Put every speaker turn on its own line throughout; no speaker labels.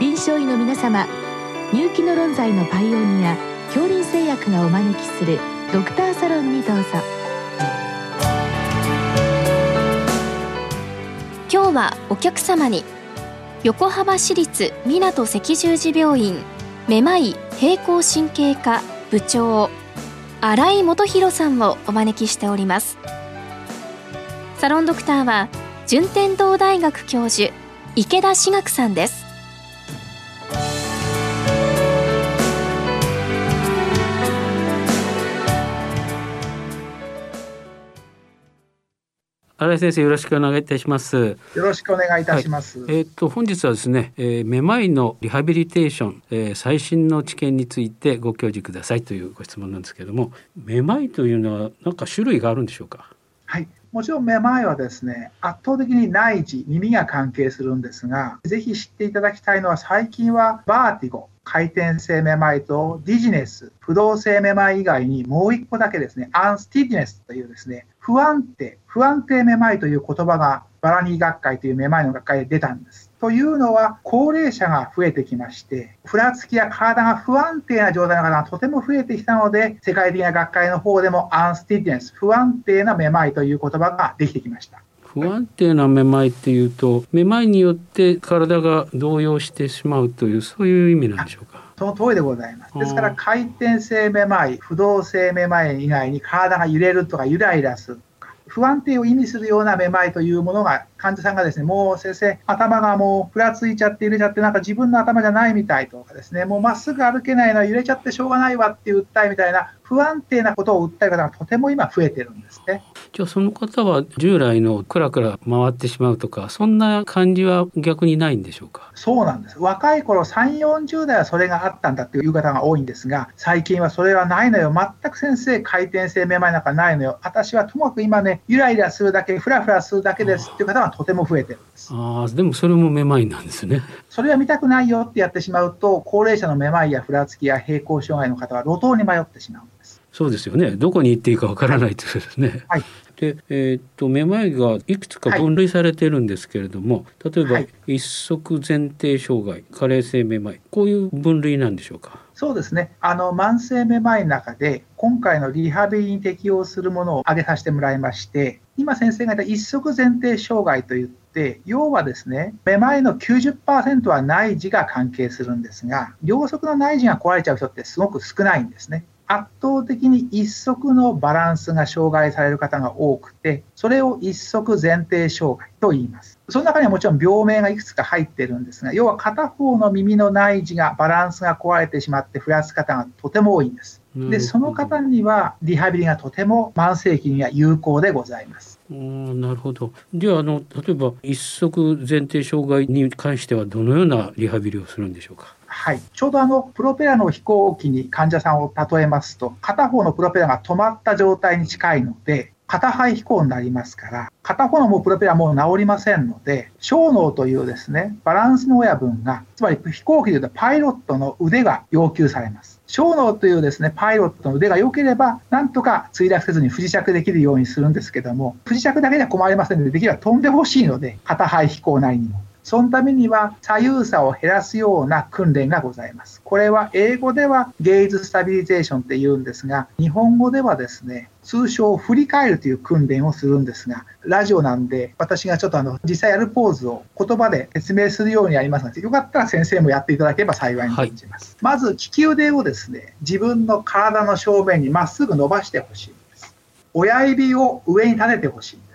臨床医の皆様入気の論剤のパイオニア恐林製薬がお招きするドクターサロンにどうぞ。
今日はお客様に横浜市立港赤十字病院めまい平行神経科部長新井元弘さんをお招きしております。サロンドクターは順天堂大学教授池田志学さんです。
新井先生よろしくお願いいたします。よ
ろしくお願いいたします、
はい、えっ、と本日はですね、えー、めまいのリハビリテーション、えー、最新の知見についてご教示くださいというご質問なんですけれどもめまいというのは何か種類があるんでしょうか？
はい。もちろんめまいはですね圧倒的に内耳耳が関係するんですがぜひ知っていただきたいのは最近はバーティゴ回転性めまいとディジネス不動性めまい以外にもう一個だけですねアンスティジネスというですね不安定、不安定めまいという言葉がバラニー学会というめまいの学会で出たんです。というのは、高齢者が増えてきまして、ふらつきや体が不安定な状態の方がとても増えてきたので、世界的な学会の方でもアンスティディネス、不安定なめまいという言葉ができてきました。
不安定なめまいっていうと、めまいによって体が動揺してしまうという、そういう意味なんでしょうか？
その通りでございます。ですから、回転性めまい、不動性めまい以外に体が揺れるとかゆらゆらする不安定を意味するようなめまいというものが患者さんがですねもう先生頭がもうふらついちゃって揺れちゃってなんか自分の頭じゃないみたいとかですねもうまっすぐ歩けないのは揺れちゃってしょうがないわっていう訴えみたいな不安定なことを訴える方がとても今増えてるんですね。
じゃあその方は従来のクラクラ回ってしまうとかそんな感じは逆にないんでしょうか？
そうなんです。若い頃3 4 0代はそれがあったんだっていう方が多いんですが最近はそれはないのよ。全く先生回転性めまいなんかないのよ。私はともかく今ねゆらゆらするだけふらふらするだけですっていう方がとても増えてるんです
ああでもそれもめまいなんですね
それは見たくないよってやってしまうと高齢者のめまいやふらつきや平行障害の方は路頭に迷ってしまう
そうですよね。どこに行っていいかわからないということですね。はい。で、えー、っとめまいがいくつか分類されているんですけれども、はい、例えば、はい、一足前提障害、加齢性めまい、こういう分類なんでしょうか？
そうですね。あの慢性めまいの中で今回のリハビリに適用するものを挙げさせてもらいまして、今先生が言った一足前提障害といって要はですねめまいの90%は内耳が関係するんですが両側の内耳が壊れちゃう人ってすごく少ないんですね。圧倒的に一足のバランスが障害される方が多くて、それを一足前提障害と言います。その中にはもちろん病名がいくつか入ってるんですが、要は片方の耳の内耳がバランスが壊れてしまって増やす方がとても多いんです。で、その方にはリハビリがとても慢性期には有効でございます。
なるほど。じゃあ、あの、例えば一足前提障害に関してはどのようなリハビリをするんでしょうか？
はい、ちょうどあのプロペラの飛行機に患者さんを例えますと片方のプロペラが止まった状態に近いので片肺飛行になりますから片方のもうプロペラもう治りませんので小脳というですねバランスの親分がつまり飛行機でいうとパイロットの腕が要求されます小脳というですねパイロットの腕が良ければなんとか墜落せずに不時着できるようにするんですけども不時着だけでは困りませんのでできれば飛んでほしいので片肺飛行なりにも。そのためには左右差を減らすような訓練がございます。これは英語ではゲイズスタビリゼーションって言うんですが、日本語ではですね、通称振り返るという訓練をするんですが、ラジオなんで私がちょっとあの実際やるポーズを言葉で説明するようにやりますので、よかったら先生もやっていただければ幸いに感じます。はい、まず利き腕をですね、自分の体の正面にまっすぐ伸ばしてほしいんです。親指を上に立ててほしい。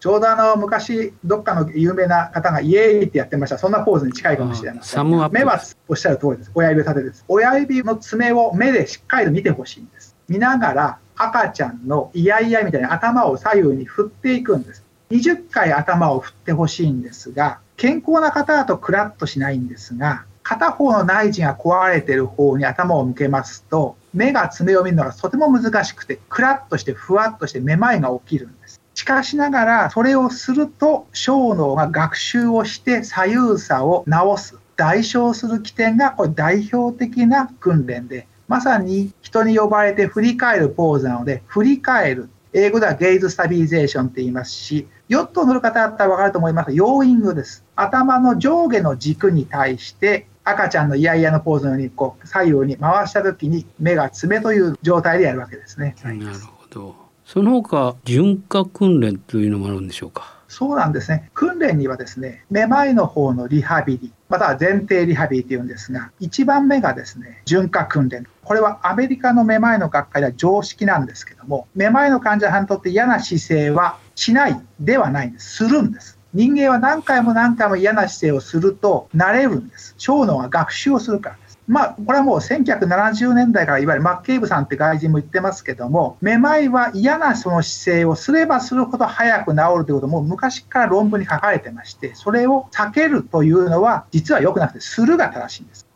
ちょうどあの昔、どっかの有名な方がイエーイってやってました、そんなポーズに近いかもしれません。目はおっしゃる通りです。親指を立てです。親指の爪を目でしっかりと見てほしいんです。見ながら赤ちゃんのイヤイヤみたいに頭を左右に振っていくんです。20回頭を振ってほしいんですが、健康な方だとクラッとしないんですが、片方の内耳が壊れてる方に頭を向けますと、目が爪を見るのがとても難しくて、クラッとしてふわっとしてめまいが起きるんです。しかしながら、それをすると、小脳が学習をして左右差を直す、代償する起点が、これ代表的な訓練で、まさに人に呼ばれて振り返るポーズなので、振り返る。英語ではゲイズスタビリゼーションって言いますし、ヨットを乗る方だったら分かると思いますが、ヨーイングです。頭の上下の軸に対して赤ちゃんのイヤイヤのポーズのようにこう左右に回した時に目が爪という状態でやるわけですね。
なるほど。その他循化訓練というのもあるんでしょうか？
そうなんですね。訓練にはですね、めまいの方のリハビリ、または前提リハビリというんですが、1番目がですね、循化訓練。これはアメリカのめまいの学会では常識なんですけども、めまいの患者さんにとって嫌な姿勢はしないではないんです。するんです。人間は何回も何回も嫌な姿勢をすると慣れるんです。小脳は学習をするから。まあ、これはもう1970年代からいわゆるマッケイブさんって外人も言ってますけども、めまいは嫌なその姿勢をすればするほど早く治るということも昔から論文に書かれてまして、それを避けるというのは実は良くなくて、するが正しいんです。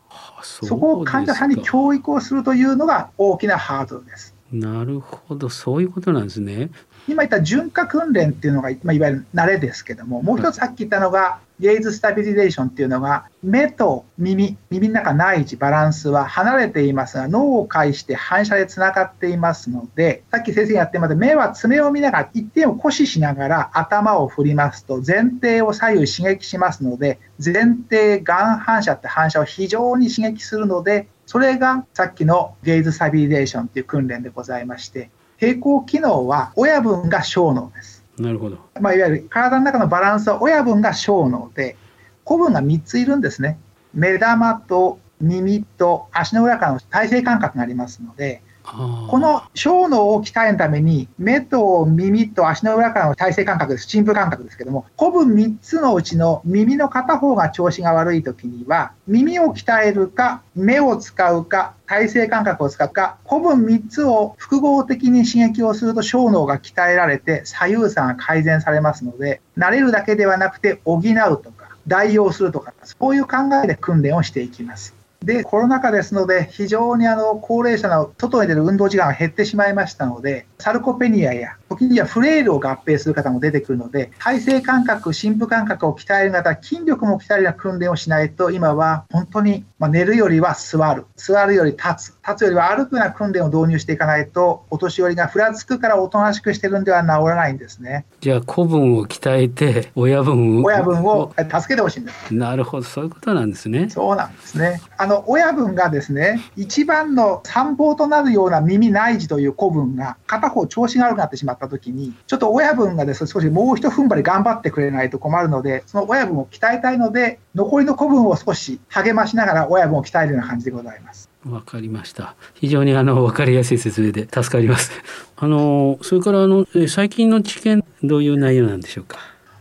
そそこを患者さんに教育をするというのが大きなハードルです。
なるほど、そういうことなんですね。
今言った循環訓練っていうのが、まあ、いわゆる慣れですけども、もう一つさっき言ったのが、ゲイズスタビリゼーションっていうのが、目と耳、耳の中内耳、バランスは離れていますが、脳を介して反射でつながっていますので、さっき先生がやってまで、目は爪を見ながら、一点を固視しながら頭を振りますと、前提を左右刺激しますので、前提眼反射って反射を非常に刺激するので、それがさっきのゲイズスタビリゼーションっていう訓練でございまして、平行機能は親分が小脳です。
なるほど。
まあ、いわゆる体の中のバランスは親分が小脳で、子分が3ついるんですね。目玉と耳と足の裏からの体勢感覚がありますので、この小脳を鍛えるために、目と耳と足の裏からの体勢感覚です、深部感覚です。けども、古文3つのうちの耳の片方が調子が悪いときには、耳を鍛えるか、目を使うか、体勢感覚を使うか、古文3つを複合的に刺激をすると小脳が鍛えられて、左右差が改善されますので、慣れるだけではなくて補うとか、代用するとか、そういう考えで訓練をしていきます。で、コロナ禍ですので、非常にあの高齢者の外に出る運動時間が減ってしまいましたので、サルコペニアや、時にはフレイルを合併する方も出てくるので、体勢感覚、深部感覚を鍛える方、筋力も鍛えるような訓練をしないと、今は本当に、ま寝るよりは座る、座るより立つ、立つよりは歩くような訓練を導入していかないと、お年寄りがふらつくからおとなしくしてるんでは治らないんですね。
じゃあ、子分を鍛えて、親分
を。親分を助けてほしいんです。
なるほど、そういうことなんですね。
そうなんですね。あの、親分がですね、一番の参謀となるような耳内耳という子分が、片方調子が悪くなってしまったときに、ちょっと親分がですね、少しもう一踏ん張り頑張ってくれないと困るので、その親分を鍛えたいので、残りの子分を少し励ましながら親分を鍛えるような感じでございます。
わかりました。非常にあの分かりやすい説明で助かります。あのそれからあの最近の知見どういう内容なんでしょうか？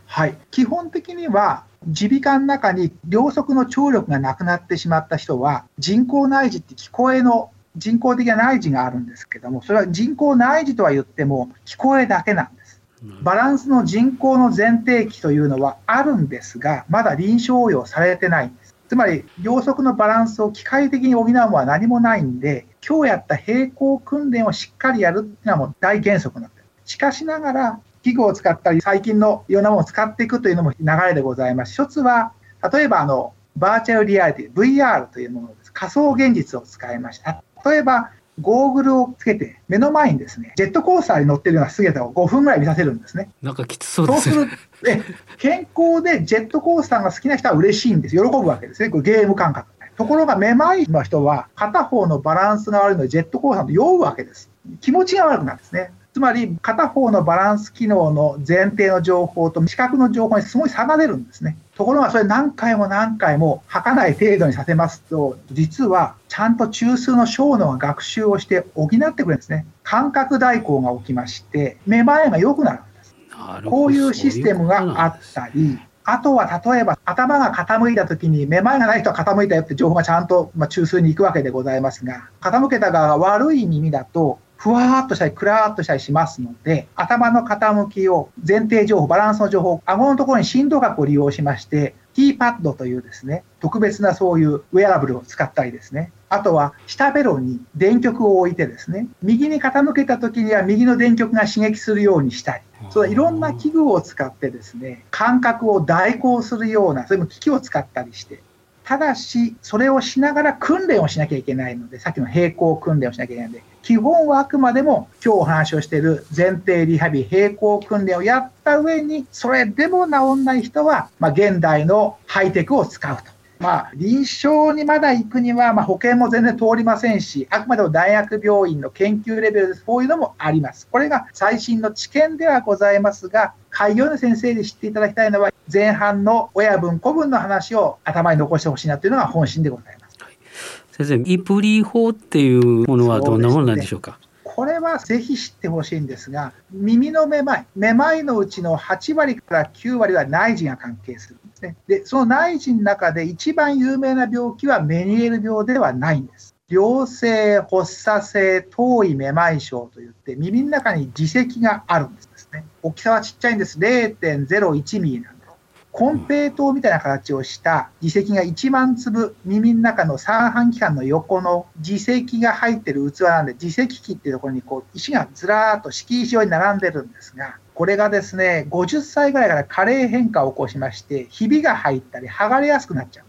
はい、基本的には耳鼻科の中に両側の聴力がなくなってしまった人は人工内耳って聞こえの人工的な内耳があるんですけどもそれは人工内耳とは言っても聞こえだけなんです。バランスの人工の前提器というのはあるんですがまだ臨床応用されてないんです。つまり、両側のバランスを機械的に補うのは何もないんで、今日やった並行訓練をしっかりやるっていうのはもう大原則になってる。しかしながら、器具を使ったり、最近のいろんなものを使っていくというのも流れでございます。一つは、例えばあの、バーチャルリアリティ、VR というものです。仮想現実を使いました。例えば、ゴーグルをつけて、目の前にですね、ジェットコースターに乗ってるような姿を5分ぐらい見させるんですね。
なんかきつそうですね。そうする
で、健康でジェットコースターが好きな人は嬉しいんです。喜ぶわけですね。これゲーム感覚。ところが、めまいの人は、片方のバランスが悪いので、ジェットコースターと酔うわけです。気持ちが悪くなるんですね。つまり、片方のバランス機能の前提の情報と視覚の情報にすごい差が出るんですね。ところが、それ何回も何回も吐かない程度にさせますと、実はちゃんと中枢の小脳が学習をして補ってくれるんですね。感覚代行が起きまして、めまいが良くなる。こういうシステムがあったり、あとは例えば頭が傾いた時にめまいがない人は傾いたよって情報がちゃんと、ま中枢に行くわけでございますが傾けた側が悪い耳だとふわーっとしたり、くらーっとしたりしますので、頭の傾きを前提情報、バランスの情報、顎のところに振動学を利用しまして、T パッドというですね、特別なそういうウェアラブルを使ったりですね、あとは下ベロに電極を置いてですね、右に傾けた時には右の電極が刺激するようにしたり、そういろんな器具を使ってですね、感覚を代行するような、そういう機器を使ったりして、ただし、それをしながら訓練をしなきゃいけないので、さっきの並行訓練をしなきゃいけないので、基本はあくまでも今日お話をしている前提リハビリ並行訓練をやった上に、それでも治んない人は、まあ、現代のハイテクを使うと。まあ、臨床にまだ行くには、まあ、保険も全然通りませんし、あくまでも大学病院の研究レベルですこういうのもあります。これが最新の知見ではございますが、開業の先生に知っていただきたいのは、前半の親分、子分の話を頭に残してほしいなというのが本心でございます。
先生、イプリ法っていうものはどんなものなんでしょうか？
これはぜひ知ってほしいんですが、耳のめまい、めまいのうちの8割から9割は内耳が関係するんですね。で、その内耳の中で一番有名な病気はメニエル病ではないんです。良性発作性頭位めまい症といって耳の中に耳石があるんですね。大きさはちっちゃいんです。0.01ミリなんで。金平糖みたいな形をした耳石が1万粒耳の中の三半規管の横の耳石が入ってる器なんで耳石器っていうところにこう石がずらーっと敷石用に並んでるんですがこれがですね50歳ぐらいから加齢変化を起こしましてひびが入ったり剥がれやすくなっちゃう。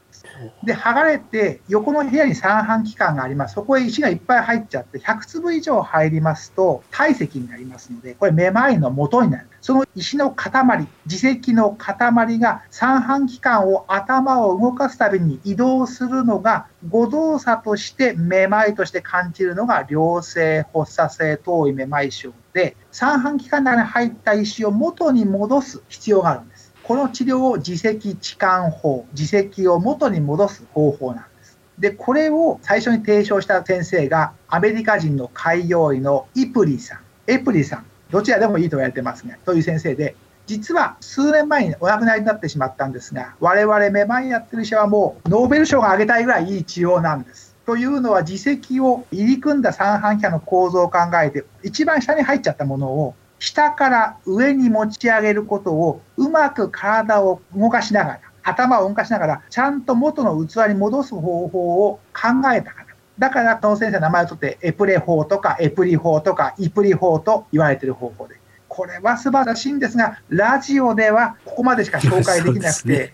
で、剥がれて、横の部屋に三半規管があります。そこへ石がいっぱい入っちゃって、100粒以上入りますと、体積になりますので、これ、めまいの元になる。その石の塊、耳石の塊が三半規管を頭を動かすたびに移動するのが、誤動作としてめまいとして感じるのが良性発作性頭位めまい症で、三半規管の中に入った石を元に戻す必要があるんです。この治療を自責置換法、自責を元に戻す方法なんです。で、これを最初に提唱した先生が、アメリカ人の開業医のイプリさん、エプリさん、どちらでもいいと言われてますね、という先生で、実は数年前にお亡くなりになってしまったんですが、我々めまいやってる医者はもうノーベル賞があげたいぐらいいい治療なんです。というのは自責を入り組んだ三半規管の構造を考えて、一番下に入っちゃったものを下から上に持ち上げることをうまく体を動かしながら、頭を動かしながら、ちゃんと元の器に戻す方法を考えたから。だから、この先生の名前を取って、エプレ法とか、エプリ法とか、イプリ法と言われている方法で。これは素晴らしいんですが、ラジオではここまでしか紹介できなくて、ね、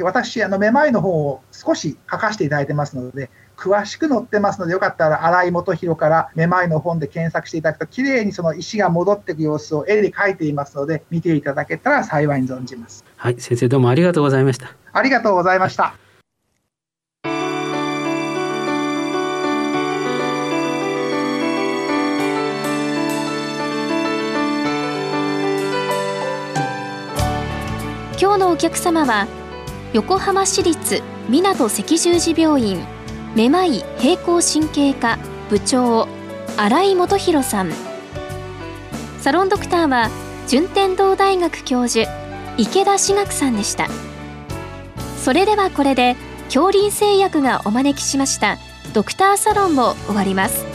私、あの、めまいの方を少し書かせていただいてますので、詳しく載ってますので、よかったら新井元弘からめまいの本で検索していただくと、きれいにその石が戻っていく様子を絵で描いていますので、見ていただけたら幸いに存じます。
はい、先生どうもありがとうございました。
ありがとうございました。
今日のお客様は横浜市立港赤十字病院めまい平行神経科部長新井元弘さん。サロンドクターは順天堂大学教授池田志学さんでした。それではこれで恐林製薬がお招きしましたドクターサロンも終わります。